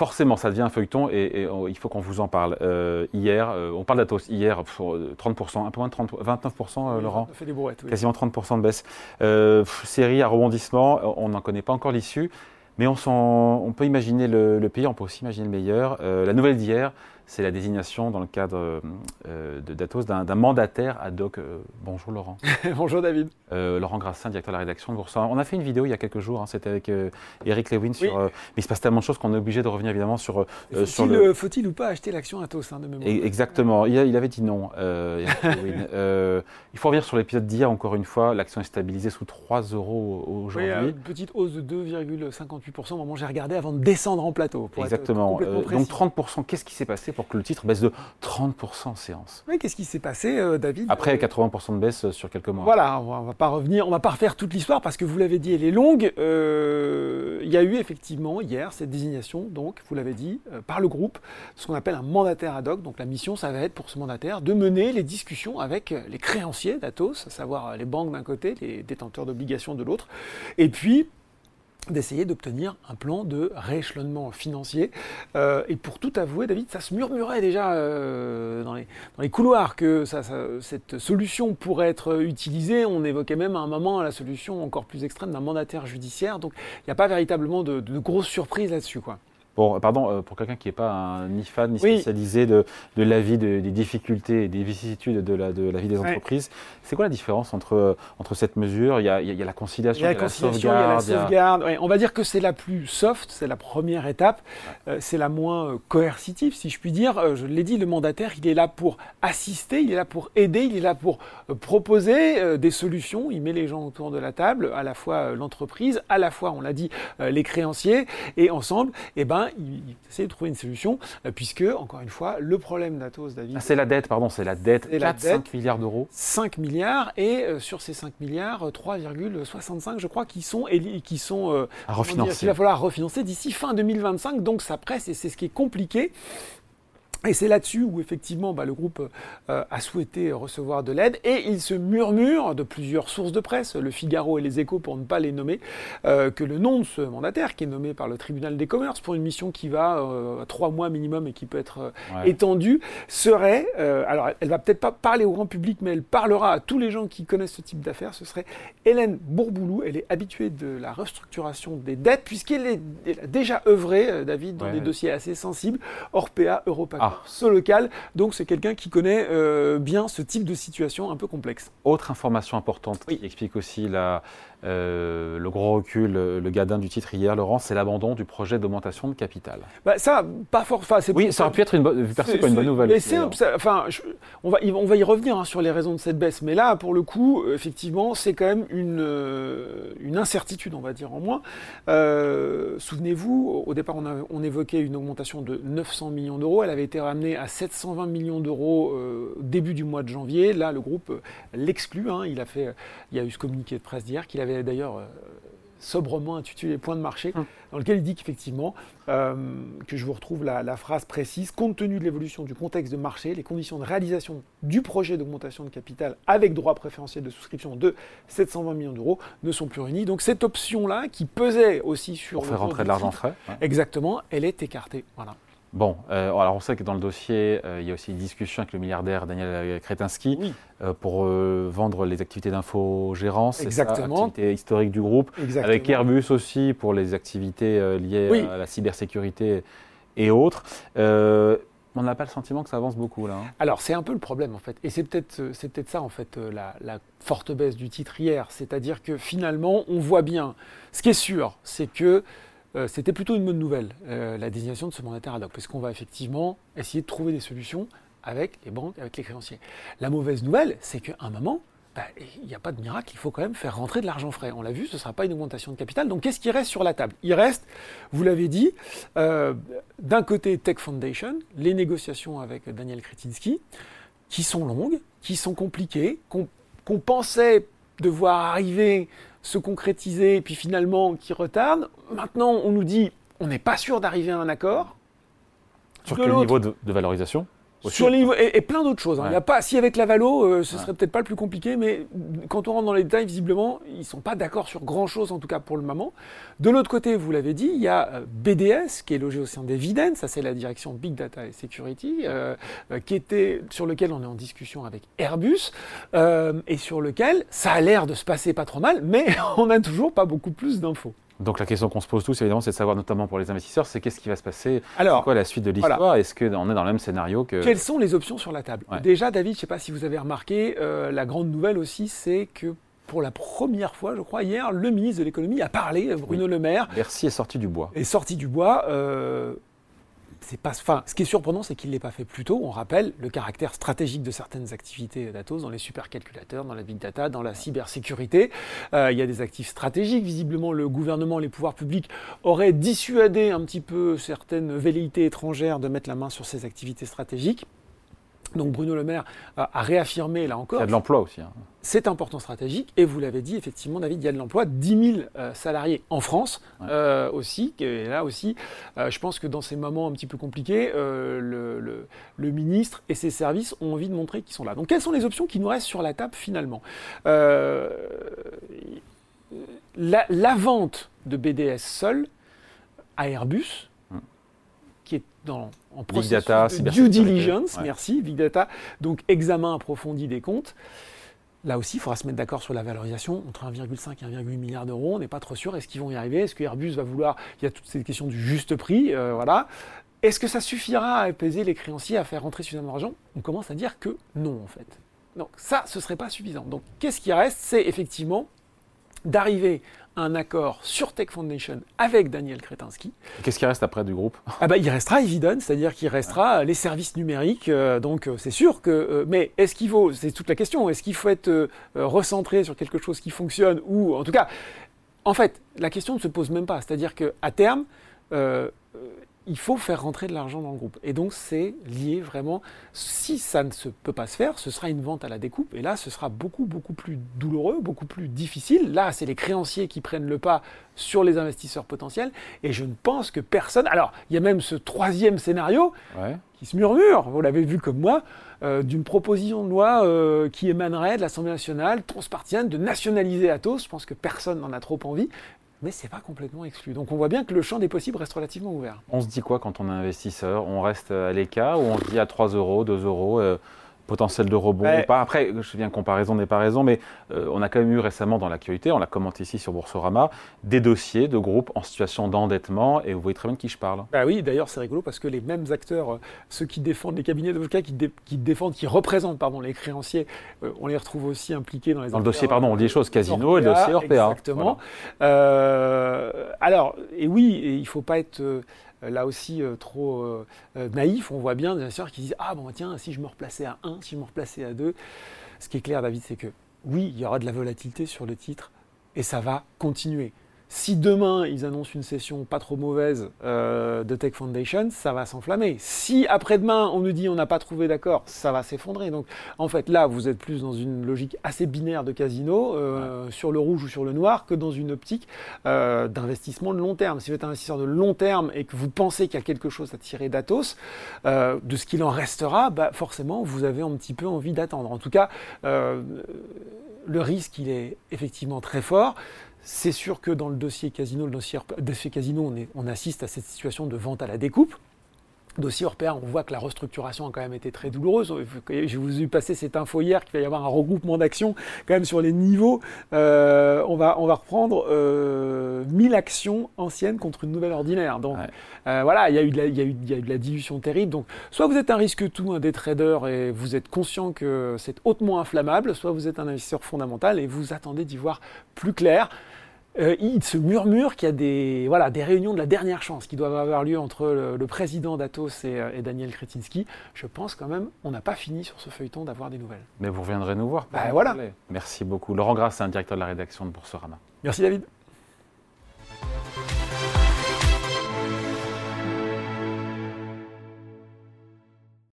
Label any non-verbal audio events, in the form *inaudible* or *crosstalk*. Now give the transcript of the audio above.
forcément, ça devient un feuilleton et, il faut qu'on vous en parle. Euh, hier, euh, on parle d'Atos hier, pour 30%, un peu moins de 30, 29%, Laurent fait des oui. Quasiment 30% de baisse. série à rebondissement, on n'en connaît pas encore l'issue, mais on, on, peut imaginer le, le, pire, on peut aussi imaginer le meilleur. la nouvelle d'hier, c'est la désignation dans le cadre euh, de Datos d'un mandataire ad hoc. Euh, bonjour Laurent. *laughs* bonjour David. Euh, Laurent Grassin, directeur de la rédaction de Boursa. On a fait une vidéo il y a quelques jours, hein, c'était avec Eric Lewin sur. mais il se passe tellement de choses qu'on est obligé de revenir évidemment sur. Faut-il sur le... faut ou pas acheter l'action Atos hein, de mémoire Exactement. Il, il, avait dit non. *laughs* il faut revenir sur l'épisode d'hier encore une fois. L'action est stabilisée sous 3 euros aujourd'hui. Oui, une petite hausse de 2,58% au moment où j'ai regardé avant de descendre en plateau. Exactement. donc 30%. Qu'est-ce qui s'est passé pour que le titre baisse de 30% en séance. Oui, qu'est-ce qui s'est passé, euh, David Après 80% de baisse euh, sur quelques mois. Voilà, on va pas revenir, on va pas refaire toute l'histoire parce que vous l'avez dit, elle est longue. Euh, il y a eu effectivement hier cette désignation, donc vous l'avez dit, par le groupe, ce qu'on appelle un mandataire ad hoc. Donc la mission, ça va être pour ce mandataire de mener les discussions avec les créanciers d'Atos, à savoir les banques d'un côté, les détenteurs d'obligations de l'autre, et puis d'essayer d'obtenir un plan de rééchelonnement financier. Euh, et pour tout avouer, David, ça se murmurait déjà euh, dans, les, dans, les, couloirs que ça, cette solution pourrait être utilisée. On évoquait même à un moment la solution encore plus extrême d'un mandataire judiciaire. Donc il n'y a pas véritablement de, de grosses surprises là-dessus. quoi pardon, euh, pour quelqu'un qui n'est pas ni fan ni spécialisé de, de la vie, des difficultés et des vicissitudes de la, de la vie des entreprises, c'est quoi la différence entre, entre cette mesure? Il y, a, il y, a, la conciliation, il y a la, sauvegarde. Il y a la sauvegarde. on va dire que c'est la plus soft, c'est la première étape, euh, c'est la moins euh, coercitive, si je puis dire. je l'ai dit, le mandataire, il est là pour assister, il est là pour aider, il est là pour proposer des solutions. Il met les gens autour de la table, à la fois l'entreprise, à la fois, on l'a dit, les créanciers, et ensemble, eh ben, il, essaie de trouver une solution, euh, puisque, encore une fois, le problème d'Atos, David. Ah, c'est la dette, pardon, c'est la dette. 4, 5 milliards d'euros. 5 milliards, et euh, sur ces 5 milliards, 3,65, je crois, qui sont, qui sont à refinancer. Il va falloir refinancer d'ici fin 2025, donc ça presse, et c'est ce qui est compliqué. Et c'est là-dessus où effectivement bah, le groupe euh, a souhaité recevoir de l'aide. Et il se murmure de plusieurs sources de presse, le Figaro et les Échos pour ne pas les nommer, euh, que le nom de ce mandataire qui est nommé par le tribunal des commerces pour une mission qui va euh, à trois mois minimum et qui peut être étendue serait, alors elle va peut-être pas parler au grand public mais elle parlera à tous les gens qui connaissent ce type d'affaires, ce serait Hélène Bourboulou, elle est habituée de la restructuration des dettes puisqu'elle a déjà œuvré, David, dans des dossiers assez sensibles, Orpea, Europa. Ah ce local. Donc c'est quelqu'un qui connaît euh, bien ce type de situation un peu complexe. Autre information importante qui explique aussi la, euh, le gros recul, le gadin du titre hier, Laurent, c'est l'abandon du projet d'augmentation de capital. Bah, ça, pas fort. Oui, ça aurait pu être une bonne, une bonne nouvelle. Mais enfin, on va, on va y revenir hein, sur les raisons de cette baisse. Mais là, pour le coup, effectivement, c'est quand même une, euh, une incertitude, on va dire en moins. Euh, souvenez-vous, au départ, on, on, évoquait une augmentation de 900 millions d'euros. Elle avait été ramenée à 720 millions d'euros début du mois de janvier. Là, le groupe l'exclut. Hein. Il a fait, il y a eu ce communiqué de presse d'hier qu'il avait d'ailleurs euh, sobrement intitulé Points de marché, hum. dans lequel il dit qu'effectivement, euh, que je vous retrouve la, phrase précise, compte tenu de l'évolution du contexte de marché, les conditions de réalisation du projet d'augmentation de capital avec droit préférentiel de souscription de 720 millions d'euros ne sont plus réunis. Donc cette option-là, qui pesait aussi sur... Pour faire rentrer de l'argent frais. Exactement, elle est écartée. Voilà. Bon, euh, alors on sait que dans le dossier, euh, il y a aussi une discussion avec le milliardaire Daniel Kretinsky euh, pour vendre les activités d'infogérance, Exactement. activité historique du groupe, avec Airbus aussi pour les activités liées à la cybersécurité et autres. on n'a pas le sentiment que ça avance beaucoup là. Hein. Alors c'est un peu le problème en fait, et c'est peut-être c'est peut-être ça en fait la, la forte baisse du titre hier, c'est-à-dire que finalement on voit bien. Ce qui est sûr, c'est que euh, c'était plutôt une bonne nouvelle, euh, la désignation de ce mandataire ad hoc, parce qu'on va effectivement essayer de trouver des solutions avec les banques, avec les créanciers. La mauvaise nouvelle, c'est qu'à un moment, bah, il n'y a pas de miracle, il faut quand même faire rentrer de l'argent frais. On l'a vu, ce ne sera pas une augmentation de capital. Donc qu'est-ce qui reste sur la table? Il reste, vous l'avez dit, euh, d'un côté Tech Foundation, les négociations avec Daniel Kretinsky, qui sont longues, qui sont compliquées, qu'on pensait devoir arriver se concrétiser et puis finalement qui retarde. Maintenant, on nous dit on n'est pas sûr d'arriver à un accord. Sur quel niveau de, valorisation? Sur les et, plein d'autres choses. Hein. Il y a pas, si avec la Valo, euh, ce serait peut-être pas le plus compliqué, mais quand on rentre dans les détails, visiblement, ils sont pas d'accord sur grand-chose, en tout cas pour le moment. De l'autre côté, vous l'avez dit, il y a euh, BDS, qui est logé au sein d'Evidence, ça c'est la direction Big Data et Security, euh, qui était, sur lequel on est en discussion avec Airbus, et sur lequel ça a l'air de se passer pas trop mal, mais *laughs* on n'a toujours pas beaucoup plus d'infos. Donc la question qu'on se pose tous, évidemment, c'est de savoir, notamment pour les investisseurs, c'est qu'est-ce qui va se passer Alors, quoi la suite de l'histoire Est-ce qu'on est dans le même scénario que... Quelles sont les options sur la table Déjà, David, je ne sais pas si vous avez remarqué, euh, la grande nouvelle aussi, c'est que pour la première fois, je crois, hier, le ministre de l'économie a parlé, Bruno Le Maire. Bercy est sorti du bois. Est sorti du bois. Euh, ce qui est surprenant, c'est qu'il ne l'ait pas fait plus tôt. On rappelle le caractère stratégique de certaines activités d'Atos dans les supercalculateurs, dans la big data, dans la cybersécurité. Euh, il y a des actifs stratégiques. Visiblement, le gouvernement, les pouvoirs publics auraient dissuadé un petit peu certaines velléités étrangères de mettre la main sur ces activités stratégiques. Donc Bruno Le Maire a, réaffirmé là encore. Il y a de l'emploi aussi. Hein. C'est important stratégique et vous l'avez dit effectivement David, il y a de l'emploi, 10 000 euh, salariés en France euh, aussi. Et là aussi, euh, je pense que dans ces moments un petit peu compliqués, le, ministre et ses services ont envie de montrer qu'ils sont là. Donc quelles sont les options qui nous restent sur la table finalement? La, la, vente de BDS seul à Airbus, qui est dans, en processus de due diligence, merci, Big Data, donc examen approfondi des comptes. Là aussi, il faudra se mettre d'accord sur la valorisation entre 1,5 et 1,8 milliard d'euros. On n'est pas trop sûr. Est-ce qu'ils vont y arriver? Est-ce que Airbus va vouloir? Il y a toutes ces questions du juste prix. Euh, voilà. Est-ce que ça suffira à apaiser les créanciers, à faire rentrer suffisamment d'argent? On commence à dire que non, en fait. Donc ça, ce ne serait pas suffisant. Donc qu'est-ce qui reste? C'est effectivement d'arriver un accord sur Tech Foundation avec Daniel Kretinsky. Qu'est-ce qui reste après du groupe? Ah bah, Il restera Evidence, c'est-à-dire qu'il restera les services numériques. Euh, donc euh, c'est sûr que... Euh, mais est-ce qu'il faut... C'est toute la question. Est-ce qu'il faut être recentré sur quelque chose qui fonctionne ou en tout cas... En fait, la question ne se pose même pas. C'est-à-dire qu'à terme, il faut faire rentrer de l'argent dans le groupe. Et donc c'est lié vraiment, si ça ne se peut pas se faire, ce sera une vente à la découpe, et là ce sera beaucoup, beaucoup plus douloureux, beaucoup plus difficile. Là, c'est les créanciers qui prennent le pas sur les investisseurs potentiels, et je ne pense que personne... Alors, il y a même ce troisième scénario qui se murmure, vous l'avez vu comme moi, euh, d'une proposition de loi euh, qui émanerait de l'Assemblée nationale transpartienne de nationaliser Atos. Je pense que personne n'en a trop envie mais c'est pas complètement exclu. Donc on voit bien que le champ des possibles reste relativement ouvert. On se dit quoi quand on est investisseur? On reste à l'écart ou on se dit à 3 euros, 2 euros euh, potentiel de rebond ou pas. Après, je viens comparaison n'est pas raison, mais euh, on a quand même eu récemment dans l'actualité, on l'a commenté ici sur Boursorama, des dossiers de groupes en situation d'endettement, et vous voyez très bien de qui je parle. Bah oui, d'ailleurs c'est rigolo parce que les mêmes acteurs, euh, ceux qui défendent les cabinets d'avocats, qui, qui, défendent, qui représentent pardon, les créanciers, euh, on les retrouve aussi impliqués dans les Dans le dossier, pardon, on dit les choses, Casino et le dossier Orpea. Exactement. alors, et oui, il ne faut pas être là aussi euh, trop euh, naïf. On voit bien des investisseurs qui disent Ah bon, tiens, si je me replaçais à 1, si je me replaçais à 2. Ce qui est clair, David, c'est que oui, il y aura de la volatilité sur le titre et ça va continuer. Si demain ils annoncent une session pas trop mauvaise euh, de Tech Foundation, ça va s'enflammer. Si après-demain on nous dit on n'a pas trouvé d'accord, ça va s'effondrer. Donc en fait là vous êtes plus dans une logique assez binaire de casino, euh, sur le rouge ou sur le noir, que dans une optique euh, d'investissement de long terme. Si vous êtes investisseur de long terme et que vous pensez qu'il y a quelque chose à tirer d'Atos, de ce qu'il en restera, bah, forcément vous avez un petit peu envie d'attendre. En tout cas, le risque il est effectivement très fort. C'est sûr que dans le dossier casino, le dossier, casino, on, assiste à cette situation de vente à la découpe. Dossier Orpea, on voit que la restructuration a quand même été très douloureuse. Je vous ai passé cette info hier qu'il va y avoir un regroupement d'actions quand même sur les niveaux. Euh, on, va, on va reprendre euh, 1000 actions anciennes contre une nouvelle ordinaire. Donc euh, voilà, il y, a eu de la, il, y a eu, il y a eu de la dilution terrible. Donc soit vous êtes un risque tout, un des traders, et vous êtes conscient que c'est hautement inflammable, soit vous êtes un investisseur fondamental et vous attendez d'y voir plus clair. Euh, il se murmure qu'il y a des, voilà, des réunions de la dernière chance qui doivent avoir lieu entre le, président d'Atos euh, et, Daniel Kretinsky. Je pense quand même, on n'a pas fini sur ce feuilleton d'avoir des nouvelles. Mais vous reviendrez nous voir. Bah, voilà. Merci beaucoup. Laurent Grasse, un directeur de la rédaction de Boursorama. Merci David.